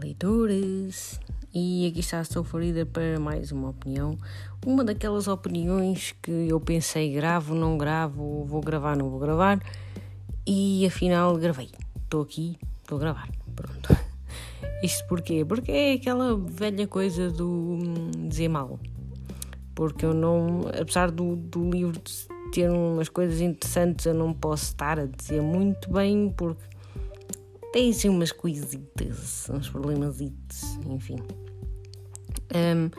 leitores! E aqui está a Sofarida para mais uma opinião. Uma daquelas opiniões que eu pensei gravo, não gravo, vou gravar, não vou gravar. E afinal gravei. Estou aqui, estou a gravar. Pronto. Isto porquê? Porque é aquela velha coisa do hum, dizer mal. Porque eu não, apesar do, do livro ter umas coisas interessantes, eu não posso estar a dizer muito bem porque tem assim umas coisitas, uns problemas, enfim. Um,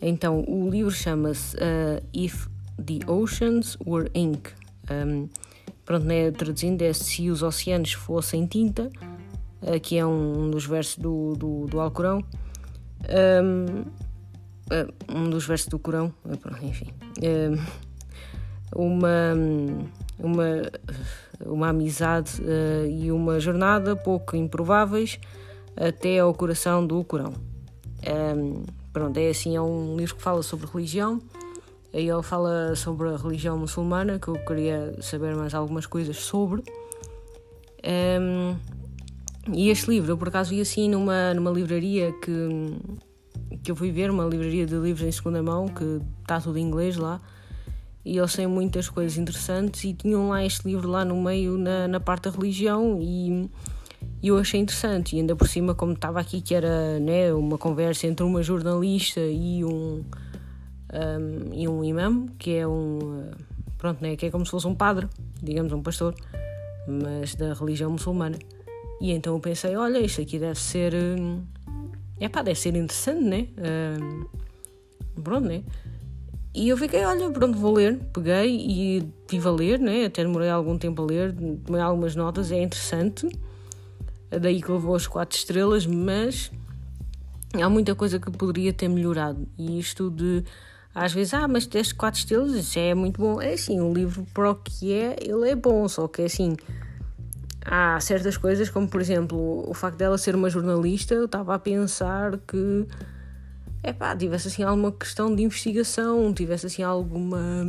então, o livro chama-se uh, If the Oceans Were Ink. Um, pronto, né, traduzindo é Se os Oceanos Fossem Tinta, uh, que é um dos versos do, do, do Alcorão. Um, uh, um dos versos do Corão, enfim. uma, uma uma amizade uh, e uma jornada pouco improváveis até ao coração do Corão. Um, pronto, é assim, é um livro que fala sobre religião. Aí ele fala sobre a religião muçulmana, que eu queria saber mais algumas coisas sobre. Um, e este livro, eu por acaso vi assim numa, numa livraria que, que eu fui ver, uma livraria de livros em segunda mão, que está tudo em inglês lá e eles têm muitas coisas interessantes e tinham lá este livro lá no meio na, na parte da religião e, eu achei interessante. E ainda por cima como estava aqui que era né, uma conversa entre uma jornalista e um, um e um imã que é um pronto né, que é como se fosse um padre digamos um pastor mas da religião muçulmana. E então eu pensei olha isto aqui deve ser é pá deve ser interessante né? Um, pronto né e eu fiquei, olha, pronto, vou ler. Peguei e estive a ler, né? até demorei algum tempo a ler, tomei algumas notas, é interessante. Daí que levou as quatro estrelas, mas há muita coisa que poderia ter melhorado. E isto de, às vezes, ah, mas teste quatro estrelas, isso é muito bom. É assim, o livro para o que é, ele é bom, só que é assim. Há certas coisas, como por exemplo o facto dela ser uma jornalista, eu estava a pensar que é pá, tivesse assim alguma questão de investigação, tivesse assim alguma,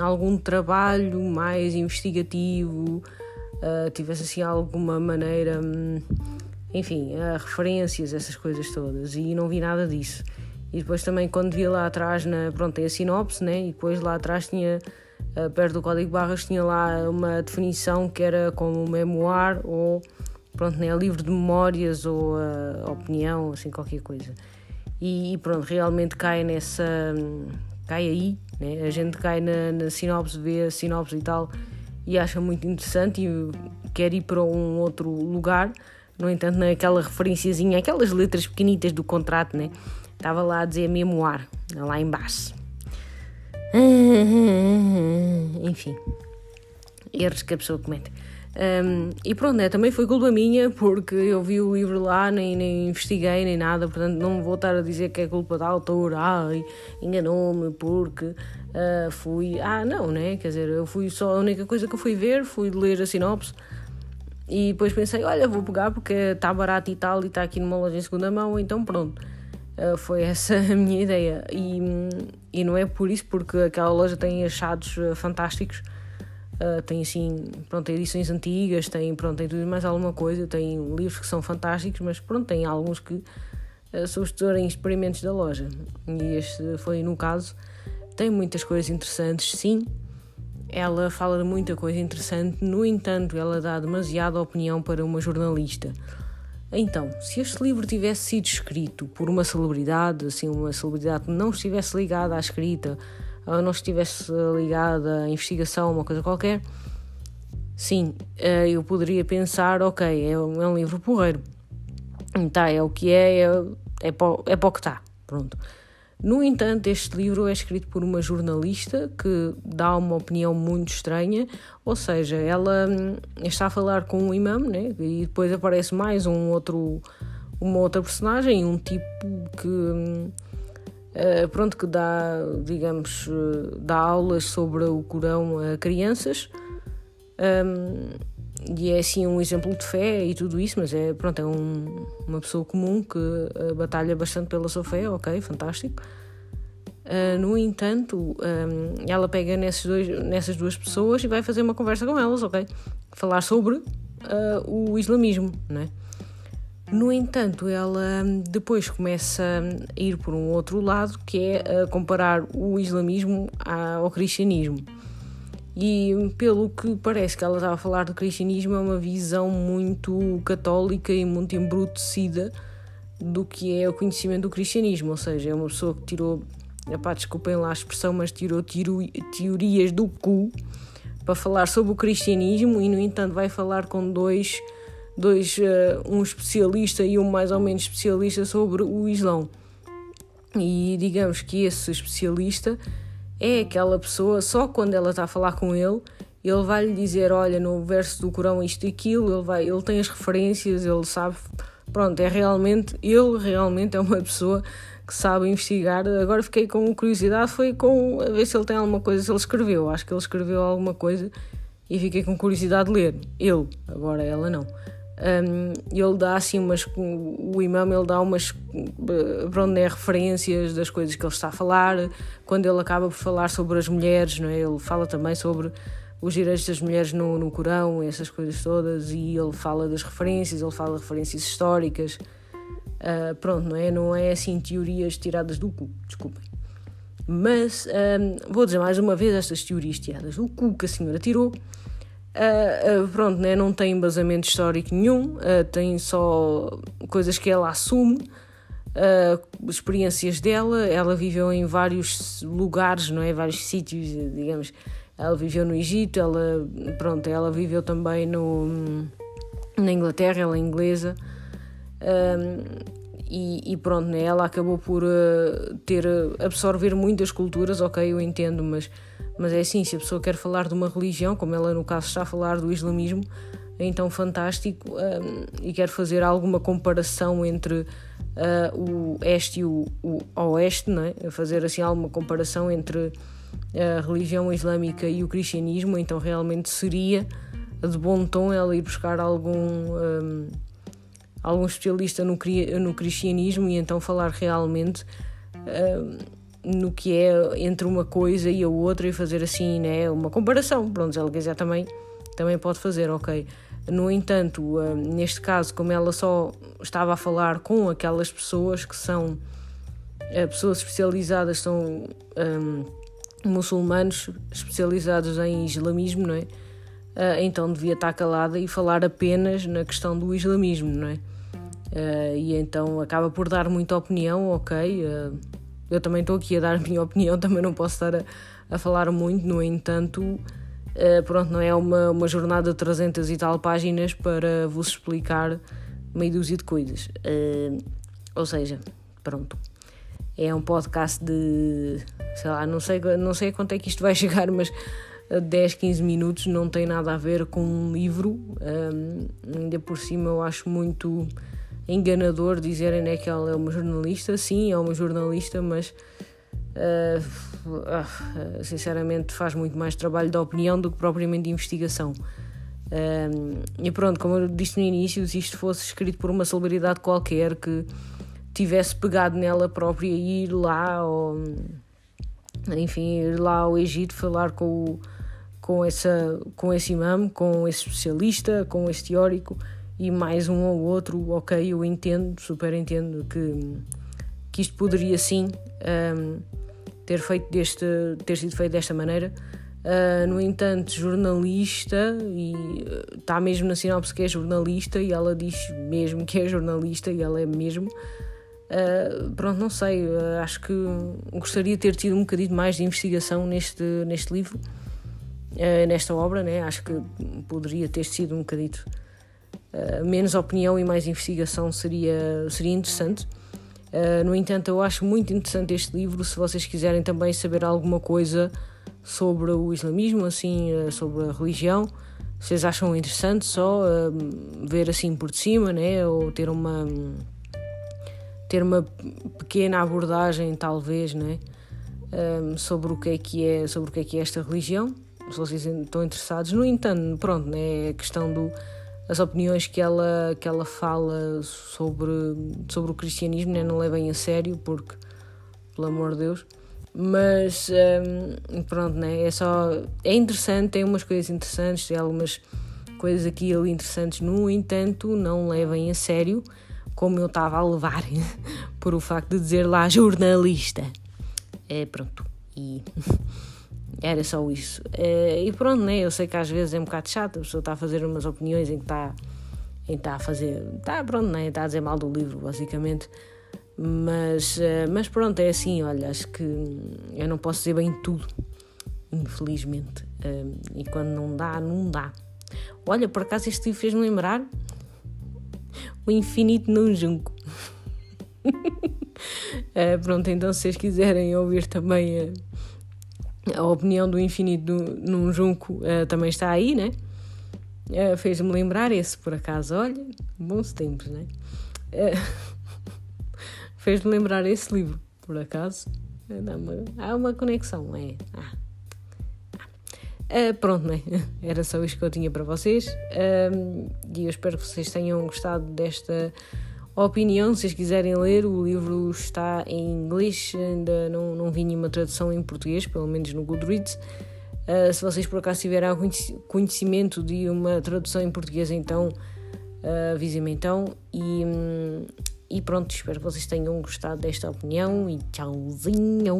algum trabalho mais investigativo, uh, tivesse assim alguma maneira, enfim, uh, referências, essas coisas todas, e não vi nada disso. E depois também quando vi lá atrás, na, pronto, tem a sinopse, né? e depois lá atrás tinha, uh, perto do código barras, tinha lá uma definição que era como memoir ou, pronto, né? livro de memórias ou opinião, assim, qualquer coisa e pronto, realmente cai nessa. cai aí, né? a gente cai na, na sinopse, vê a sinopse e tal e acha muito interessante e quer ir para um outro lugar. No entanto, naquela referenciazinha, aquelas letras pequenitas do contrato, né? Estava lá a dizer memoir, lá embaixo. Enfim, erros que a pessoa comete. Um, e pronto, né, também foi culpa minha porque eu vi o livro lá, nem, nem investiguei nem nada, portanto não vou estar a dizer que é culpa da autora, ai, enganou-me porque uh, fui. Ah, não, né? Quer dizer, eu fui só. A única coisa que eu fui ver foi ler a sinopse e depois pensei, olha, vou pegar porque está barato e tal e está aqui numa loja em segunda mão, então pronto. Uh, foi essa a minha ideia. E, e não é por isso, porque aquela loja tem achados uh, fantásticos Uh, tem assim, pronto, edições antigas, tem, pronto, tem tudo mais alguma coisa, tem livros que são fantásticos, mas pronto, tem alguns que uh, são os em experimentos da loja. E este foi no caso. Tem muitas coisas interessantes, sim. Ela fala de muita coisa interessante, no entanto, ela dá demasiada opinião para uma jornalista. Então, se este livro tivesse sido escrito por uma celebridade, assim, uma celebridade que não estivesse ligada à escrita, ou não estivesse ligada à investigação, uma coisa qualquer, sim, eh, eu poderia pensar, ok, é um, é um livro porreiro. Tá, é o que é, é, é, para, é para o que está. Pronto. No entanto, este livro é escrito por uma jornalista que dá uma opinião muito estranha, ou seja, ela hum, está a falar com um imã, né? e depois aparece mais um outro, uma outra personagem, um tipo que hum, Uh, pronto, que dá, digamos, uh, dá aulas sobre o Corão a crianças. Um, e é assim um exemplo de fé e tudo isso, mas é, pronto, é um, uma pessoa comum que uh, batalha bastante pela sua fé, ok, fantástico. no entanto, um, ela pega nesses dois, nessas duas pessoas e vai fazer uma conversa com elas, ok? Falar sobre o islamismo, né? No entanto, ela depois começa a ir por um outro lado, que é a comparar o islamismo ao cristianismo. E pelo que parece que ela estava a falar do cristianismo, é uma visão muito católica e muito embrutecida do que é o conhecimento do cristianismo, ou seja, é uma pessoa que tirou, epá, desculpem lá a expressão, mas tirou tiro, teorias do cu para falar sobre o cristianismo e, no entanto, vai falar com dois, dois uh, um especialista e um mais ou menos especialista sobre o Islão. E digamos que esse especialista é aquela pessoa, só quando ela está a falar com ele, ele vai lhe dizer: Olha, no verso do Corão isto e aquilo, ele, vai, ele tem as referências, ele sabe. Pronto, é realmente, ele realmente é uma pessoa que sabe investigar. Agora fiquei com curiosidade, foi com a ver se ele tem alguma coisa, se ele escreveu. Acho que ele escreveu alguma coisa e fiquei com curiosidade de ler. Ele, agora ela não. Um, ele dá assim umas. O imam ele dá umas. Para onde é referências das coisas que ele está a falar. Quando ele acaba por falar sobre as mulheres, não é? ele fala também sobre os direitos das mulheres no, no Corão, essas coisas todas, e ele fala das referências, ele fala de referências históricas. Uh, pronto, não é? Não é assim teorias tiradas do cu, desculpem. Mas um, vou dizer mais uma vez estas teorias tiradas do cu que a senhora tirou. Uh, uh, pronto, né? não tem embasamento histórico nenhum, tem só coisas que ela assume, experiências dela. Ela viveu em vários lugares, não é? Vários sítios, digamos ela viveu no Egito, ela, pronto, ela viveu também no, na Inglaterra, ela é inglesa. E, e, pronto, né, ela acabou por uh, ter absorver muitas culturas, ok, eu entendo, mas, mas é assim, se a pessoa quer falar de uma religião, como ela no caso está a falar do islamismo, é então fantástico um, e quer fazer alguma comparação entre uh, o este e o, o oeste, né? fazer assim alguma comparação entre a religião islâmica e o cristianismo, então realmente seria de bom tom ela ir buscar algum, um, algum especialista no, no cristianismo e então falar realmente um, no que é entre uma coisa e a outra e fazer assim né, uma comparação. Pronto, ela quiser também, também pode fazer, ok. No entanto, um, neste caso, como ela só estava a falar com aquelas pessoas que são uh, pessoas especializadas, são um, muçulmanos especializados em islamismo, não é? Uh, então devia estar calada e falar apenas na questão do islamismo, não é? Uh, e então acaba por dar muita opinião, ok. Uh, eu também estou aqui a dar a minha opinião, também não posso estar a, a falar muito, no entanto, pronto, não é uma, uma jornada de 300 e tal páginas para vos explicar meio dúzia de coisas. ou seja, pronto é um podcast de, sei lá, não sei, não sei quanto é que isto vai chegar, mas 10, 15 minutos não tem nada a ver com um livro. Um, ainda por cima eu acho muito enganador dizerem né, que ela é uma jornalista. Sim, é uma jornalista, mas uh, uh, sinceramente faz muito mais trabalho de opinião do que propriamente de investigação. Um, e pronto, como eu disse no início, se isto fosse escrito por uma celebridade qualquer que tivesse pegado nela própria e ir lá, ou, enfim, ir lá ao Egito falar com, o, com, essa, com esse imam, com esse especialista, com esse teórico e mais um ou outro, ok, eu entendo, super entendo que, que isto poderia sim um, ter, feito deste, ter sido feito desta maneira. Uh, no entanto, jornalista, e está uh, mesmo na sinopse que é jornalista, e ela diz mesmo que é jornalista, e ela é mesmo. Uh, pronto, não sei, uh, acho que gostaria de ter tido um bocadinho mais de investigação neste, neste livro, nesta obra, né? acho que poderia ter sido um bocadito menos opinião e mais investigação seria, seria interessante. no entanto, eu acho muito interessante este livro. Se vocês quiserem também saber alguma coisa sobre o islamismo, assim, sobre a religião, vocês acham interessante só ver assim por cima, né? ou ter uma ter uma pequena abordagem, talvez, né? Um, sobre o que é que é sobre o que é que é esta religião se vocês estão interessados no entanto pronto né é a questão do as opiniões que ela que ela fala sobre sobre o cristianismo né, não levem a sério porque pelo amor de Deus mas um, pronto né é só é interessante tem umas coisas interessantes tem algumas coisas aqui ali interessantes no entanto não levem a sério como eu estava a levar por o facto de dizer lá jornalista. É, pronto. E era só isso. É, e pronto, né? Eu sei que às vezes é um bocado chato, a pessoa está a fazer umas opiniões em que está em está a fazer. Está pronto, né? Está a dizer mal do livro, basicamente. Mas, é, mas pronto, é assim, olha, acho que eu não posso dizer bem tudo, infelizmente. É, e quando não dá, não dá. Olha, por acaso este livro fez-me lembrar o infinito num junco. uh, pronto, então se vocês quiserem ouvir também a, opinião do infinito num junco, uh, também está aí, né? Uh, Fez-me lembrar esse, por acaso. Olha, bons tempos, né? Fez-me lembrar esse livro, por acaso. Uma, há uma conexão, é. Ah. Uh, pronto, né? Era só isto que eu tinha para vocês. Uh, e eu espero que vocês tenham gostado desta opinião. Se vocês quiserem ler, o livro está em inglês, ainda não, não vi nenhuma tradução em português, pelo menos no Goodreads. Uh, se vocês por acaso tiverem conhecimento de uma tradução em português, então uh, avisem-me então. E, um, e pronto, espero que vocês tenham gostado desta opinião e tchauzinho!